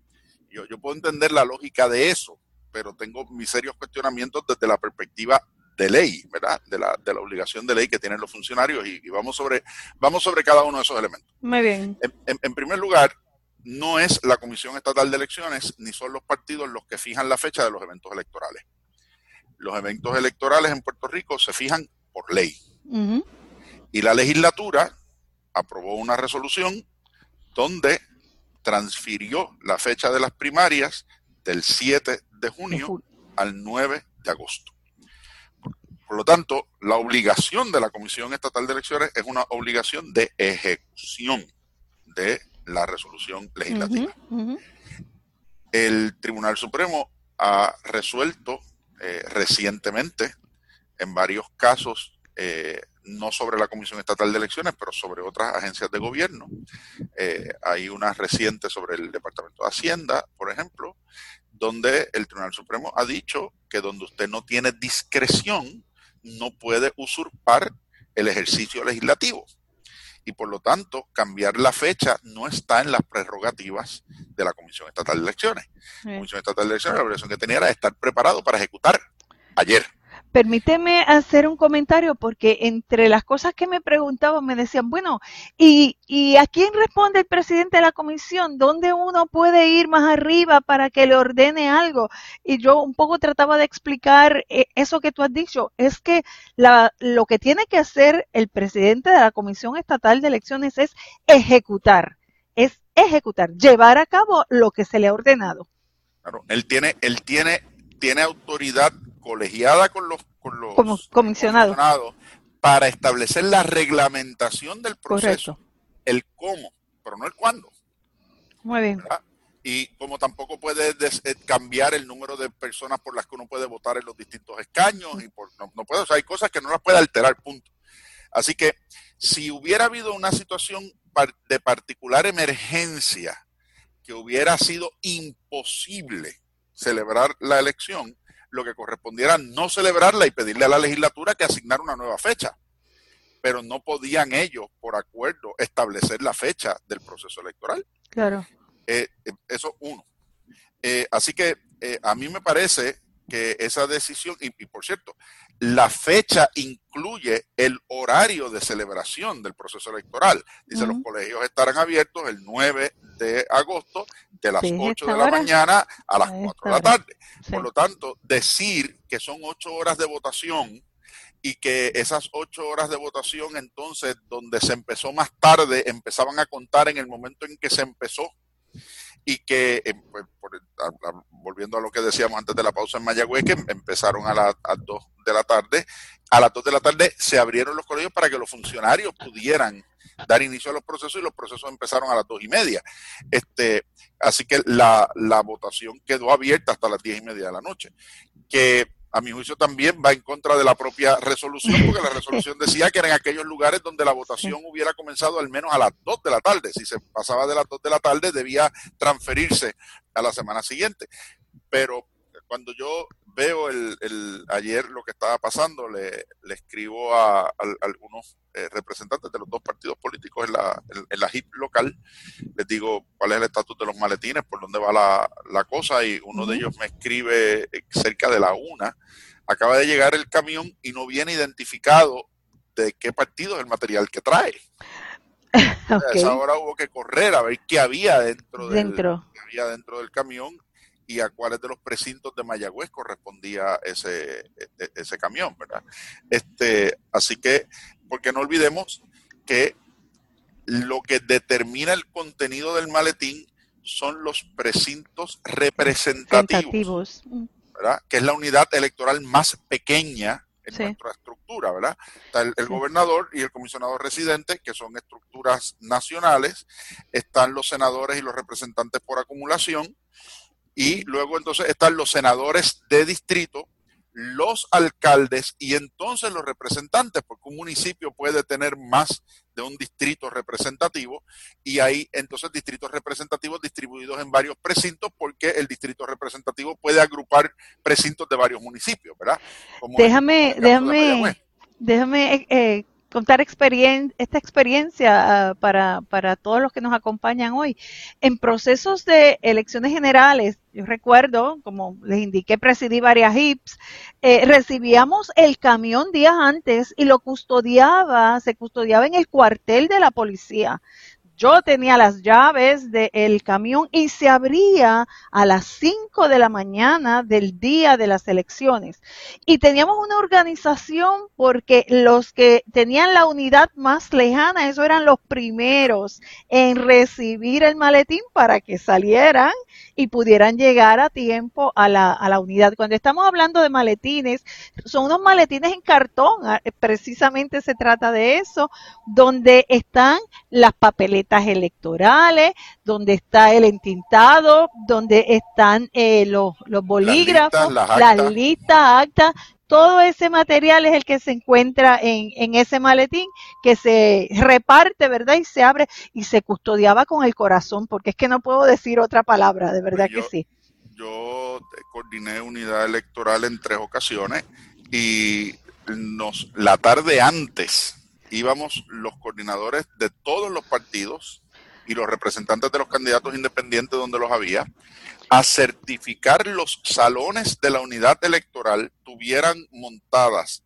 Yo, yo puedo entender la lógica de eso, pero tengo mis serios cuestionamientos desde la perspectiva de ley, ¿verdad? De la, de la obligación de ley que tienen los funcionarios y, vamos, sobre, vamos sobre cada uno de esos elementos. Muy bien. en primer lugar, no es la Comisión Estatal de Elecciones ni son los partidos los que fijan la fecha de los eventos electorales los eventos electorales en Puerto Rico se fijan por ley. Y la legislatura aprobó una resolución donde transfirió la fecha de las primarias del 7 de junio al 9 de agosto. Por lo tanto, la obligación de la Comisión Estatal de Elecciones es una obligación de ejecución de la resolución legislativa. El Tribunal Supremo ha resuelto eh, recientemente en varios casos, eh, no sobre la Comisión Estatal de Elecciones, pero sobre otras agencias de gobierno. Eh, hay una reciente sobre el Departamento de Hacienda, por ejemplo, donde el Tribunal Supremo ha dicho que donde usted no tiene discreción, no puede usurpar el ejercicio legislativo. Y por lo tanto, cambiar la fecha no está en las prerrogativas de la Comisión Estatal de Elecciones. La Comisión Estatal de Elecciones, la obligación que tenía era estar preparado para ejecutar ayer. Permíteme hacer un comentario porque entre las cosas que me preguntaban me decían, bueno, ¿y, ¿y a quién responde el presidente de la comisión? ¿Dónde uno puede ir más arriba para que le ordene algo? Y yo un poco trataba de explicar eh, eso que tú has dicho. Es que la, lo que tiene que hacer el presidente de la Comisión Estatal de Elecciones es ejecutar, es ejecutar, llevar a cabo lo que se le ha ordenado. Claro, él tiene, él tiene, tiene autoridad colegiada con los, con los comisionados para establecer la reglamentación del proceso, el cómo, pero no el cuándo. Muy bien. Y como tampoco puede eh, cambiar el número de personas por las que uno puede votar en los distintos escaños, y por, no, puede, o sea, hay cosas que no las puede alterar, punto. Así que si hubiera habido una situación de particular emergencia que hubiera sido imposible celebrar la elección, lo que correspondiera no celebrarla y pedirle a la legislatura que asignara una nueva fecha. Pero no podían ellos, por acuerdo, establecer la fecha del proceso electoral. Claro. Eh, eh, eso uno. Eh, así que a mí me parece que esa decisión, y, por cierto, la fecha incluye el horario de celebración del proceso electoral. Dice, los colegios estarán abiertos el 9 de agosto de las 8 de la mañana a las 4 de la tarde. Por lo tanto, decir que son 8 horas de votación y que esas 8 horas de votación entonces, donde se empezó más tarde, empezaban a contar en el momento en que se empezó y que, eh, pues, volviendo a lo que decíamos antes de la pausa en Mayagüez, que empezaron a las 2 de la tarde, a las 2 de la tarde se abrieron los colegios para que los funcionarios pudieran dar inicio a los procesos y los procesos empezaron a las dos y media. Este, así que la, la votación quedó abierta hasta las diez y media de la noche. Que a mi juicio también va en contra de la propia resolución, porque la resolución decía que eran aquellos lugares donde la votación hubiera comenzado al menos a las 2 de la tarde. Si se pasaba de las 2 de la tarde, debía transferirse a la semana siguiente. Pero cuando yo veo el, ayer lo que estaba pasando, le, escribo a, algunos eh, representantes de los dos partidos políticos en la, en, la HIP local, les digo cuál es el estatus de los maletines, por dónde va la, cosa, y uno de ellos me escribe eh, cerca de la una, acaba de llegar el camión y no viene identificado de qué partido es el material que trae. [LAUGHS] A esa hora hubo que correr a ver qué había dentro, dentro. Del, qué había dentro del camión y a cuáles de los precintos de Mayagüez correspondía ese, e, e, ese camión, ¿verdad? Este, así que, porque no olvidemos que lo que determina el contenido del maletín son los precintos representativos, ¿verdad? que es la unidad electoral más pequeña en nuestra estructura, ¿verdad? Está el, gobernador y el comisionado residente, que son estructuras nacionales, están los senadores y los representantes por acumulación, y luego entonces están los senadores de distrito, los alcaldes y entonces los representantes, porque un municipio puede tener más de un distrito representativo y hay entonces distritos representativos distribuidos en varios precintos porque el distrito representativo puede agrupar precintos de varios municipios, ¿verdad? déjame, déjame, déjame eh, contar esta experiencia ah, para, para todos los que nos acompañan hoy. En procesos de elecciones generales, yo recuerdo, como les indiqué, presidí varias HIPS, eh, recibíamos el camión días antes y lo custodiaba, se custodiaba en el cuartel de la policía yo tenía las llaves del camión y se abría a las 5 de la mañana del día de las elecciones. Y teníamos una organización porque los que tenían la unidad más lejana, esos eran los primeros en recibir el maletín para que salieran y pudieran llegar a tiempo a la, a la unidad. Cuando estamos hablando de maletines, son unos maletines en cartón, ah, precisamente se trata de eso, donde están las papeletas electorales, donde está el entintado, donde están eh, los, los bolígrafos, las listas, actas, todo ese material es el que se encuentra en, en, ese maletín que se reparte, ¿verdad? Y se abre y se custodiaba con el corazón, porque es que no puedo decir otra palabra, de verdad que sí. Yo coordiné unidad electoral en tres ocasiones y nos la tarde antes íbamos los coordinadores de todos los partidos y los representantes de los candidatos independientes donde los había a certificar los salones de la unidad electoral tuvieran montadas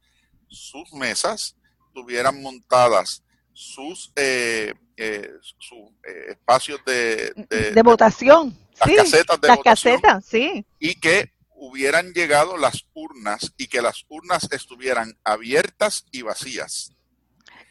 sus mesas, tuvieran montadas sus, eh, eh, eh, espacios de, de, votación. Las casetas de las casetas, sí. Y que hubieran llegado las urnas y que las urnas estuvieran abiertas y vacías.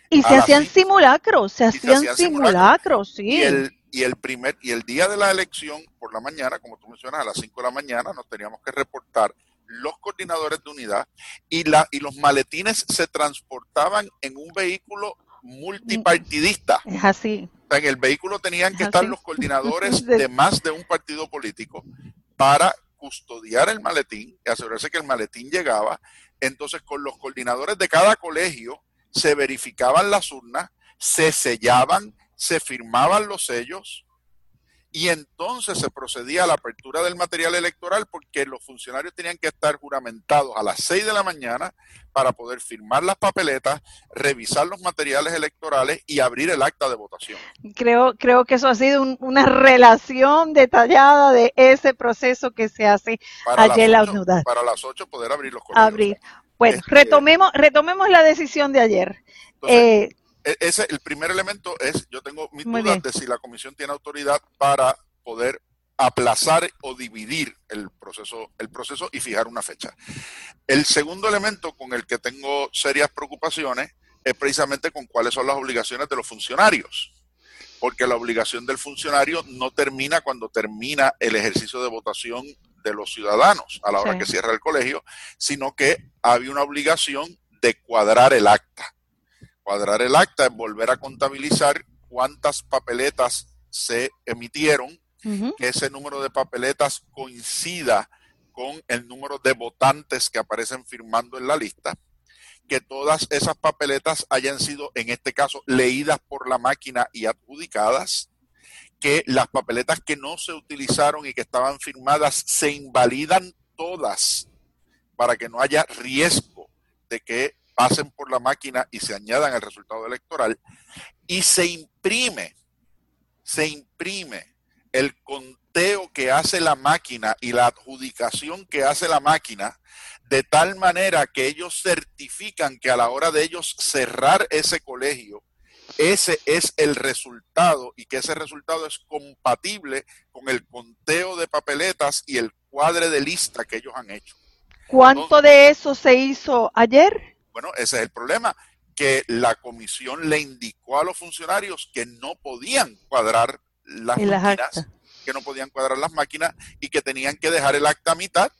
Y se hacían simulacros, se hacían, simulacros, sí y el primer y el día de la elección por la mañana, como tú mencionas, a las 5 de la mañana nos teníamos que reportar los coordinadores de unidad y la y los maletines se transportaban en un vehículo multipartidista. Es así. en el vehículo tenían que estar los coordinadores [LAUGHS] de más de un partido político para custodiar el maletín y asegurarse que el maletín llegaba. Entonces, con los coordinadores de cada colegio se verificaban las urnas, se sellaban, se firmaban los sellos y entonces se procedía a la apertura del material electoral porque los funcionarios tenían que estar juramentados a las 6 de la mañana para poder firmar las papeletas, revisar los materiales electorales y abrir el acta de votación. Creo, creo que eso ha sido una relación detallada de ese proceso que se hace ayer en la unidad. Para las 8 poder abrir los correos. Abrir. Bueno, este, retomemos, retomemos la decisión de ayer. eh, ese, el primer elemento es, yo tengo mis dudas de si la comisión tiene autoridad para poder aplazar o dividir el proceso, el proceso y fijar una fecha. El segundo elemento con el que tengo serias preocupaciones es precisamente con cuáles son las obligaciones de los funcionarios, porque la obligación del funcionario no termina cuando termina el ejercicio de votación de los ciudadanos a la hora que cierra el colegio, sino que había una obligación de cuadrar el acta cuadrar el acta es volver a contabilizar cuántas papeletas se emitieron, que ese número de papeletas coincida con el número de votantes que aparecen firmando en la lista, que todas esas papeletas hayan sido, en este caso, leídas por la máquina y adjudicadas, que las papeletas que no se utilizaron y que estaban firmadas se invalidan todas para que no haya riesgo de que pasen por la máquina y se añadan al resultado electoral y se imprime, se imprime el conteo que hace la máquina y la adjudicación que hace la máquina de tal manera que ellos certifican que a la hora de ellos cerrar ese colegio, ese es el resultado y que ese resultado es compatible con el conteo de papeletas y el cuadre de lista que ellos han hecho. ¿Cuánto de eso se hizo ayer? Bueno, ese es el problema, que la comisión le indicó a los funcionarios que no podían cuadrar las máquinas que no podían cuadrar las máquinas y que tenían que dejar el acta a mitad.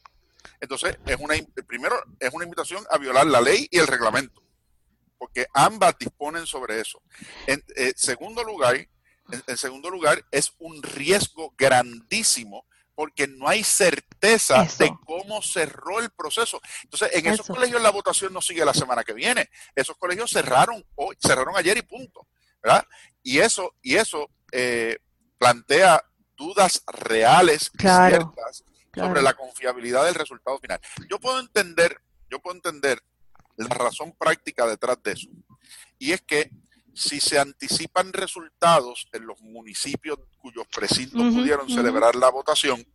Entonces, es una, primero, es una invitación a violar la ley y el reglamento, porque ambas disponen sobre eso. En eh, segundo lugar, en, segundo lugar, es un riesgo grandísimo porque no hay certeza de cómo cerró el proceso. Entonces, en esos colegios la votación no sigue la semana que viene. Esos colegios cerraron hoy, cerraron ayer y punto. ¿verdad? Y eso, y eso eh, plantea dudas reales y ciertas sobre la confiabilidad del resultado final. Yo puedo entender, yo puedo entender la razón práctica detrás de eso. Y es que si se anticipan resultados en los municipios cuyos precintos pudieron celebrar la votación,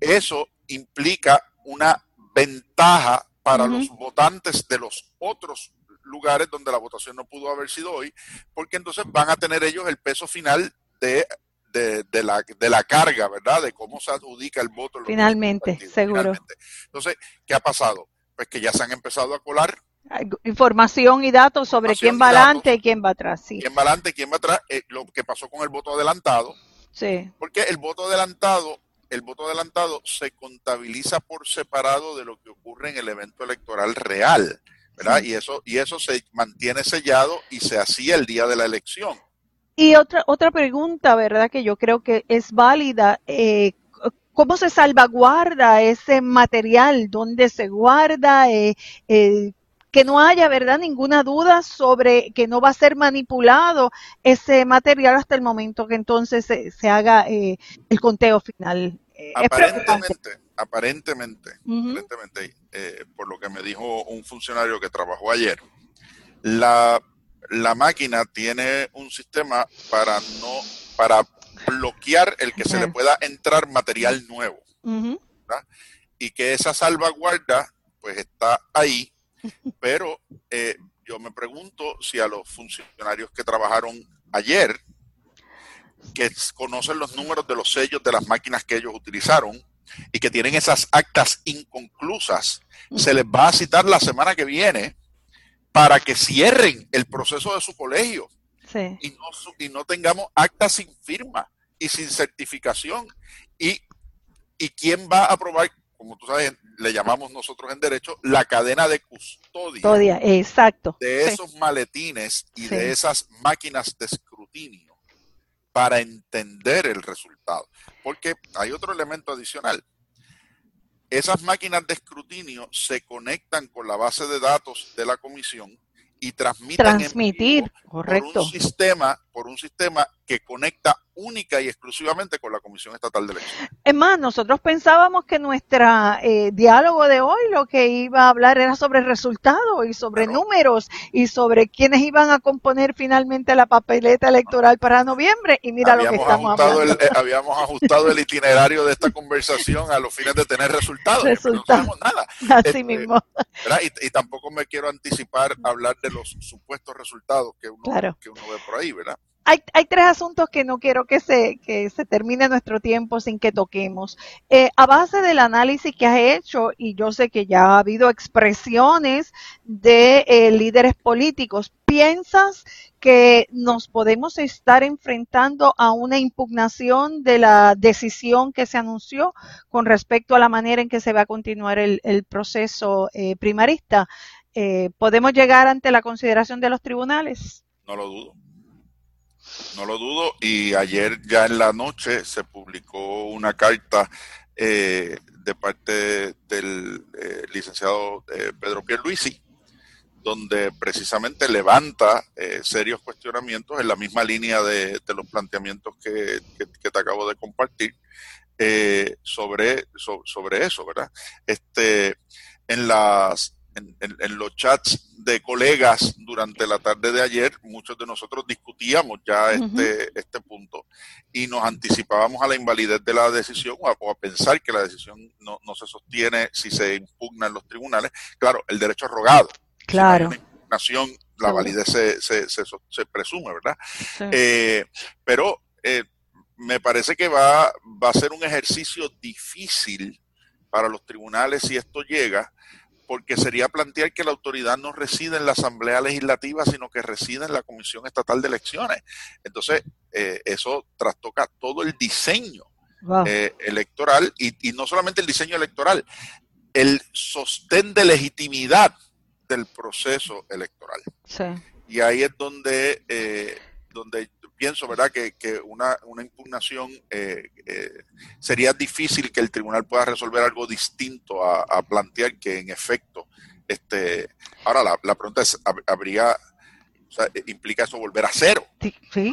eso implica una ventaja para los votantes de los otros lugares donde la votación no pudo haber sido hoy, porque entonces van a tener ellos el peso final de, de, la, de la carga, ¿verdad? De cómo se adjudica el voto. Finalmente, seguro. Entonces, ¿qué ha pasado? Pues que ya se han empezado a colar información y datos sobre quién va adelante y quién va atrás. Sí. Quién va adelante y quién va atrás. Eh, lo que pasó con el voto adelantado. Sí. Porque el voto adelantado, el voto adelantado se contabiliza por separado de lo que ocurre en el evento electoral real. ¿verdad? Y eso, y eso se mantiene sellado y se hacía el día de la elección. Y otra, otra pregunta, ¿verdad? Que yo creo que es válida. Eh, ¿Cómo se salvaguarda ese material? ¿Dónde se guarda? Eh, eh, que no haya, ¿verdad?, ninguna duda sobre que no va a ser manipulado ese material hasta el momento que entonces se, haga el conteo final. aparentemente, aparentemente, aparentemente por lo que me dijo un funcionario que trabajó ayer, la la máquina tiene un sistema para no para bloquear el que se le pueda entrar material nuevo y que esa salvaguarda pues está ahí pero eh, yo me pregunto si a los funcionarios que trabajaron ayer que conocen los números de los sellos de las máquinas que ellos utilizaron y que tienen esas actas inconclusas, se les va a citar la semana que viene para que cierren el proceso de su colegio y, no, y no tengamos actas sin firma y sin certificación. Y, y quién va a aprobar, como tú sabes, le llamamos nosotros en derecho, la cadena de custodia. exacto. De esos maletines y de esas máquinas de escrutinio para entender el resultado. Porque hay otro elemento adicional esas máquinas de escrutinio se conectan con la base de datos de la comisión y transmiten transmitir, correcto. por un sistema, por un sistema que conecta única y exclusivamente con la Comisión Estatal de Elecciones. Es más, nosotros pensábamos que nuestro eh, diálogo de hoy lo que iba a hablar era sobre resultados y sobre números y sobre quiénes iban a componer finalmente la papeleta electoral para noviembre y mira lo que estamos hablando. Eh, habíamos ajustado el itinerario de esta conversación a los fines de tener resultados. resultados. No nada. Así este, mismo. Y, tampoco me quiero anticipar hablar de los supuestos resultados que uno, que uno ve por ahí, ¿verdad? Hay, hay, tres asuntos que no quiero que se, que se termine nuestro tiempo sin que toquemos. Eh, a base del análisis que has hecho, y yo sé que ya ha habido expresiones de eh, líderes políticos, ¿piensas que nos podemos estar enfrentando a una impugnación de la decisión que se anunció con respecto a la manera en que se va a continuar el, el proceso eh, primarista? ¿Podemos llegar ante la consideración de los tribunales? No lo dudo no lo dudo. Y ayer ya en la noche se publicó una carta eh, de parte del eh, licenciado eh, Pedro Pierluisi, donde precisamente levanta serios cuestionamientos en la misma línea de, los planteamientos que, te acabo de compartir sobre, sobre eso, ¿verdad? Este, en las en, los chats de colegas durante la tarde de ayer, muchos de nosotros discutíamos ya este, este punto y nos anticipábamos a la invalidez de la decisión o a, pensar que la decisión no, se sostiene si se impugna en los tribunales. Claro, el derecho es rogado. Claro. Si impugnación, la validez se, se, se, presume, ¿verdad? Eh, pero eh, me parece que va, va a ser un ejercicio difícil para los tribunales si esto llega, porque sería plantear que la autoridad no reside en la Asamblea Legislativa, sino que reside en la Comisión Estatal de Elecciones. Entonces, eh, eso trastoca todo el diseño eh, electoral y, no solamente el diseño electoral, el sostén de legitimidad del proceso electoral. Y ahí es donde, eh, donde pienso, ¿verdad?, que, una, impugnación eh, sería difícil que el tribunal pueda resolver algo distinto a, plantear que en efecto, este, ahora la, la pregunta es, ¿habría, o sea, implica eso volver a cero? Sí.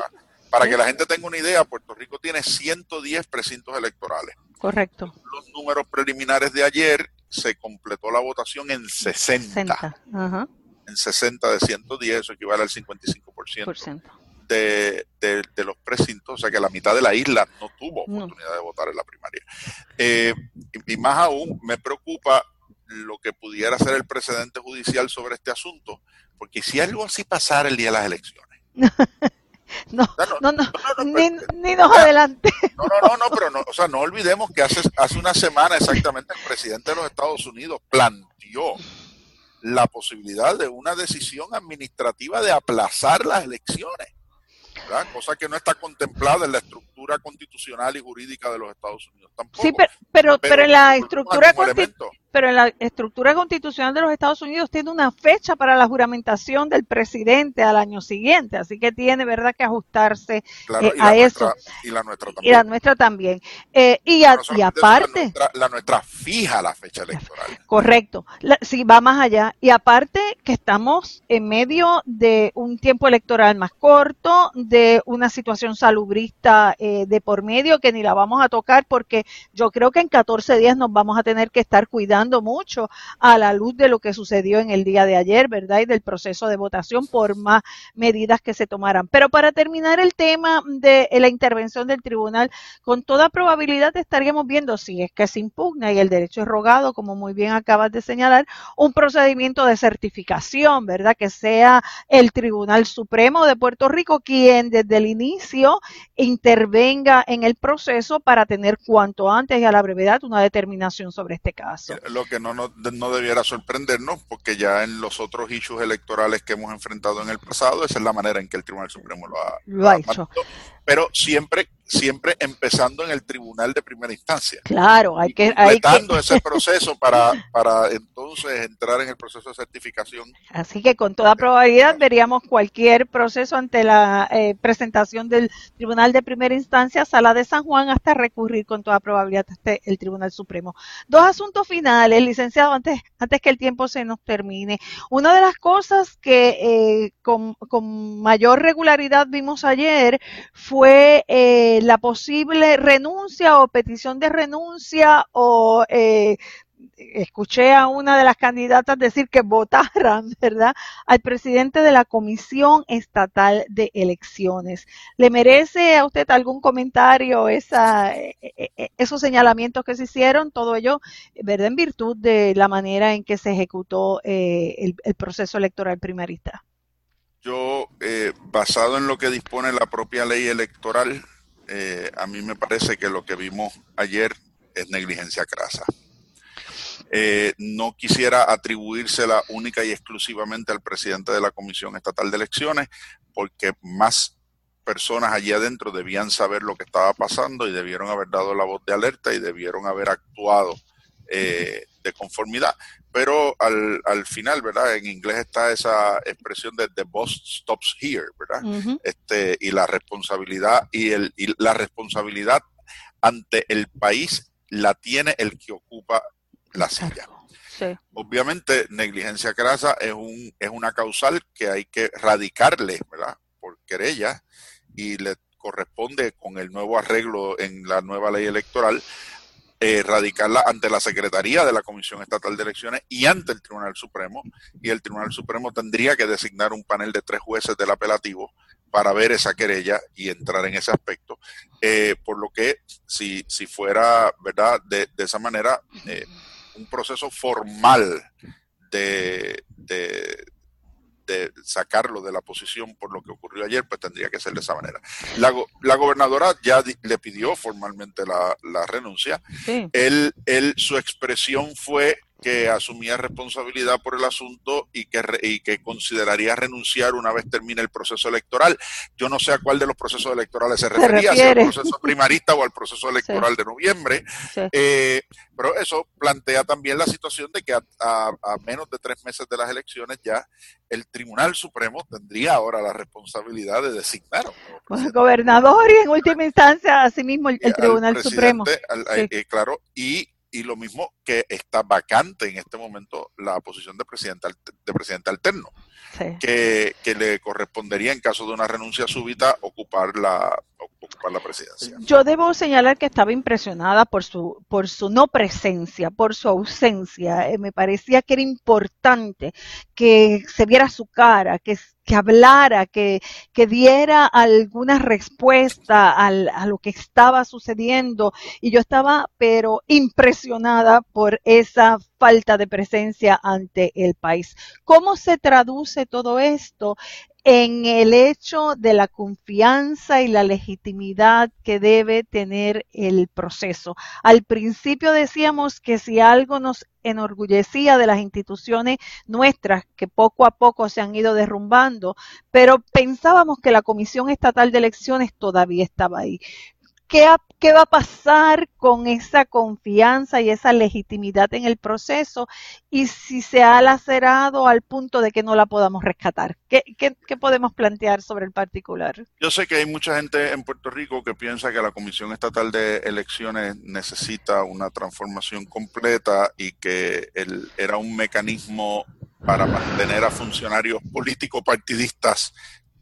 Para que la gente tenga una idea, Puerto Rico tiene 110 precintos electorales. Correcto. Los números preliminares de ayer se completó la votación en 60. En 60 de 110, eso equivale al 55% de, de, los precintos, o sea que la mitad de la isla no tuvo oportunidad de votar en la primaria. Eh, y, y más aún, me preocupa lo que pudiera ser el precedente judicial sobre este asunto, porque si algo así pasara el día de las elecciones, [LAUGHS] No, no, no, ni, ni, nos adelante. No, no, no, no, pero no, o sea, no olvidemos que hace, hace una semana exactamente el presidente de los Estados Unidos planteó la posibilidad de una decisión administrativa de aplazar las elecciones, cosa que no está contemplada en la estructura constitucional y jurídica de los Estados Unidos tampoco. Sí, pero, pero, en la estructura constitucional pero en la estructura constitucional de los Estados Unidos tiene una fecha para la juramentación del presidente al año siguiente, así que tiene, ¿verdad?, que ajustarse eh, a eso. y la nuestra también. Y la nuestra también. Eh, y, aparte... La nuestra, fija la fecha electoral. Correcto. sí, va más allá. Y aparte que estamos en medio de un tiempo electoral más corto, de una situación salubrista eh, de por medio que ni la vamos a tocar porque yo creo que en 14 días nos vamos a tener que estar cuidando mucho a la luz de lo que sucedió en el día de ayer, ¿verdad? Y del proceso de votación por más medidas que se tomaran. Pero para terminar el tema de la intervención del tribunal, con toda probabilidad estaríamos viendo, si es que se impugna y el derecho es rogado, como muy bien acabas de señalar, un procedimiento de certificación, ¿verdad? Que sea el Tribunal Supremo de Puerto Rico quien desde el inicio intervenga en el proceso para tener cuanto antes y a la brevedad una determinación sobre este caso lo que no, no, debiera sorprendernos, porque ya en los otros issues electorales que hemos enfrentado en el pasado, esa es la manera en que el Tribunal Supremo lo ha, lo ha hecho. Pero siempre siempre empezando en el tribunal de primera instancia. Claro, hay que... Hay ese proceso para, para entonces entrar en el proceso de certificación. Así que con toda probabilidad veríamos cualquier proceso ante la eh, presentación del tribunal de primera instancia, sala de San Juan, hasta recurrir con toda probabilidad hasta el Tribunal Supremo. Dos asuntos finales, licenciado, antes, antes que el tiempo se nos termine. Una de las cosas que eh, con, con mayor regularidad vimos ayer fue... Eh, la posible renuncia o petición de renuncia o eh, escuché a una de las candidatas decir que votaran, [LAUGHS] ¿verdad?, al presidente de la Comisión Estatal de Elecciones. ¿Le merece a usted algún comentario esa, eh, eh, esos señalamientos que se hicieron? Todo ello, ¿verdad?, en virtud de la manera en que se ejecutó el, proceso electoral primarista. Yo, basado en lo que dispone la propia ley electoral, eh, a mí me parece que lo que vimos ayer es negligencia crasa. Eh, no quisiera atribuírsela única y exclusivamente al presidente de la Comisión Estatal de Elecciones, porque más personas allí adentro debían saber lo que estaba pasando y debieron haber dado la voz de alerta y debieron haber actuado eh, de conformidad. Pero al, al, final, ¿verdad? En inglés está esa expresión de the boss stops here, ¿verdad? este, y la responsabilidad y, el, y la responsabilidad ante el país la tiene el que ocupa la silla. Obviamente, negligencia crasa es, un, es una causal que hay que radicarle, ¿verdad? Por querella y le corresponde con el nuevo arreglo en la nueva ley electoral eh, radicarla ante la Secretaría de la Comisión Estatal de Elecciones y ante el Tribunal Supremo. Y el Tribunal Supremo tendría que designar un panel de tres jueces del apelativo para ver esa querella y entrar en ese aspecto. Eh, por lo que si, si fuera, ¿verdad?, de, esa manera, eh, un proceso formal de, de sacarlo de la posición por lo que ocurrió ayer, pues tendría que ser de esa manera. La, la gobernadora ya le pidió formalmente la, renuncia. Él, él, su expresión fue que asumía responsabilidad por el asunto y que, y que consideraría renunciar una vez termine el proceso electoral. Yo no sé a cuál de los procesos electorales se refería, si al proceso primarista o al proceso electoral de noviembre, eh, pero eso plantea también la situación de que a, menos de tres meses de las elecciones ya el Tribunal Supremo tendría ahora la responsabilidad de designar. El gobernador y en última instancia, asimismo, el, el Tribunal Supremo. Eh, claro, y y lo mismo que está vacante en este momento la posición de presidente, de presidente alterno, que, que, le correspondería en caso de una renuncia súbita ocupar la, ocupar la presidencia. Yo debo señalar que estaba impresionada por su, por su no presencia, por su ausencia. Eh, me parecía que era importante que se viera su cara, que, que hablara, que, que diera alguna respuesta al, a lo que estaba sucediendo. Y yo estaba, pero impresionada por esa falta de presencia ante el país. ¿Cómo se traduce todo esto en el hecho de la confianza y la legitimidad que debe tener el proceso. Al principio decíamos que si algo nos enorgullecía de las instituciones nuestras que poco a poco se han ido derrumbando, pero pensábamos que la Comisión Estatal de Elecciones todavía estaba ahí. ¿Qué, va a pasar con esa confianza y esa legitimidad en el proceso y si se ha lacerado al punto de que no la podamos rescatar? ¿Qué, podemos plantear sobre el particular? Yo sé que hay mucha gente en Puerto Rico que piensa que la Comisión Estatal de Elecciones necesita una transformación completa y que era un mecanismo para mantener a funcionarios políticos partidistas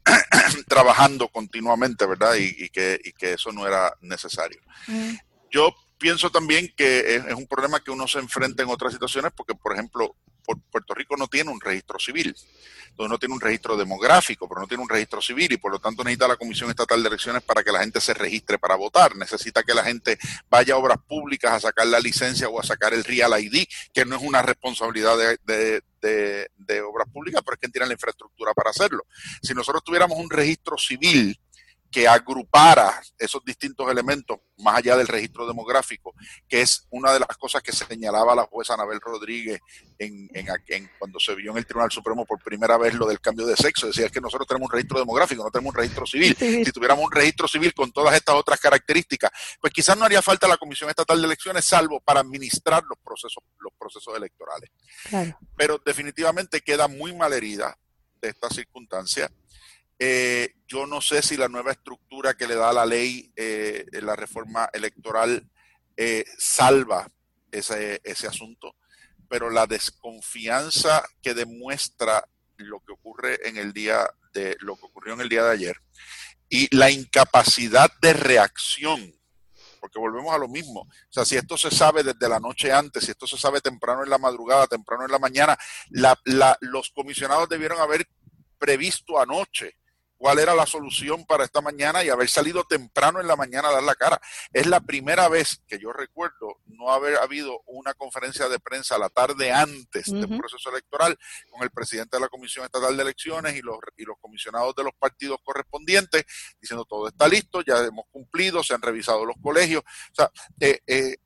[CLEARS THROAT] trabajando continuamente, ¿verdad? Y, que, que, eso no era necesario. Mm. Yo pienso también que es, un problema que uno se enfrenta en otras situaciones porque, por ejemplo, Puerto Rico no tiene un registro civil, donde no tiene un registro demográfico, pero no tiene un registro civil y por lo tanto necesita la Comisión Estatal de Elecciones para que la gente se registre para votar. Necesita que la gente vaya a obras públicas a sacar la licencia o a sacar el Real ID, que no es una responsabilidad de, de, obras públicas, pero es que tienen la infraestructura para hacerlo. Si nosotros tuviéramos un registro civil que agrupara esos distintos elementos más allá del registro demográfico, que es una de las cosas que señalaba la jueza Anabel Rodríguez en, en, cuando se vio en el Tribunal Supremo por primera vez lo del cambio de sexo. Decía es que nosotros tenemos un registro demográfico, no tenemos un registro civil. Si tuviéramos un registro civil con todas estas otras características, pues quizás no haría falta la Comisión Estatal de Elecciones, salvo para administrar los procesos, los procesos electorales. Pero definitivamente queda muy mal herida de esta circunstancia eh, yo no sé si la nueva estructura que le da la ley, eh, la reforma electoral, eh, salva ese, ese asunto, pero la desconfianza que demuestra lo que ocurre en el día de lo que ocurrió en el día de ayer y la incapacidad de reacción porque volvemos a lo mismo. O sea, si esto se sabe desde la noche antes, si esto se sabe temprano en la madrugada, temprano en la mañana, la, la, los comisionados debieron haber previsto anoche cuál era la solución para esta mañana y haber salido temprano en la mañana a dar la cara. Es la primera vez que yo recuerdo no haber habido una conferencia de prensa la tarde antes del proceso electoral con el presidente de la Comisión Estatal de Elecciones y los, y los comisionados de los partidos correspondientes diciendo todo está listo, ya hemos cumplido, se han revisado los colegios. O sea, eh, eh,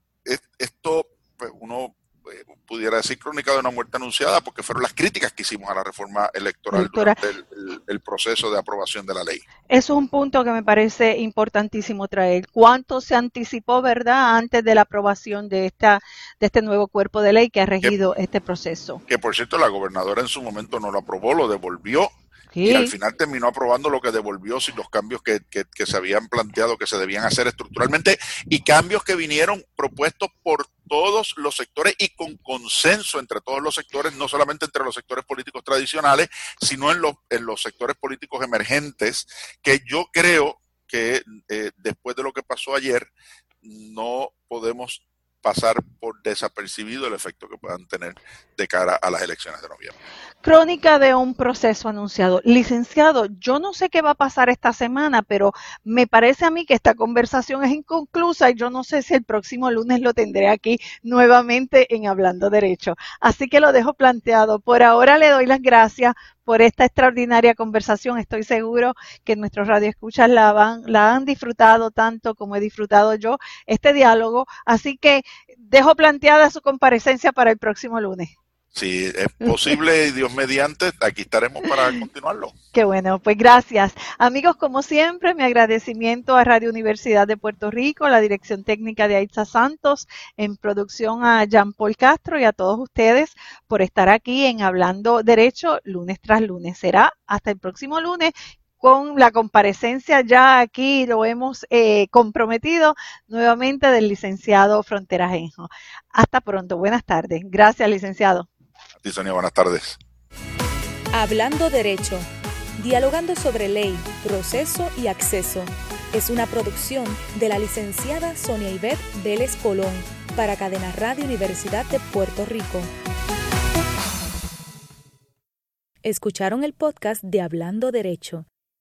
esto, pues uno eh, pudiera decir crónica de una muerte anunciada, porque fueron las críticas que hicimos a la reforma electoral durante el, proceso de aprobación de la ley. Eso es un punto que me parece importantísimo traer. ¿Cuánto se anticipó, verdad, antes de la aprobación de esta de este nuevo cuerpo de ley que ha regido este proceso? Que por cierto la gobernadora en su momento no lo aprobó, lo devolvió y al final terminó aprobando lo que devolvió sin los cambios que, se habían planteado que se debían hacer estructuralmente y cambios que vinieron propuestos por todos los sectores y con consenso entre todos los sectores, no solamente entre los sectores políticos tradicionales, sino en los, en los sectores políticos emergentes, que yo creo que eh, después de lo que pasó ayer, no podemos pasar por desapercibido el efecto que puedan tener de cara a las elecciones de noviembre. Crónica de un proceso anunciado. Licenciado, yo no sé qué va a pasar esta semana, pero me parece a mí que esta conversación es inconclusa y yo no sé si el próximo lunes lo tendré aquí nuevamente en Hablando Derecho. Así que lo dejo planteado. Por ahora le doy las gracias por esta extraordinaria conversación. Estoy seguro que nuestros radioescuchas la, van, la han disfrutado tanto como he disfrutado yo este diálogo. Así que dejo planteada su comparecencia para el próximo lunes. Si es posible, Dios mediante, aquí estaremos para continuarlo. Qué bueno, pues gracias. Amigos, como siempre, mi agradecimiento a Radio Universidad de Puerto Rico, la dirección técnica de Aitza Santos, en producción a Jean Paul Castro y a todos ustedes por estar aquí en Hablando Derecho lunes tras lunes. Será hasta el próximo lunes con la comparecencia ya aquí lo hemos eh, comprometido nuevamente del licenciado Fronterajenjo. Hasta pronto, buenas tardes. Gracias, licenciado. A Sonia, buenas tardes. Hablando Derecho, dialogando sobre ley, proceso y acceso. Es una producción de la licenciada Sonia Ivette Vélez Colón para Cadena Radio Universidad de Puerto Rico. Escucharon el podcast de Hablando Derecho,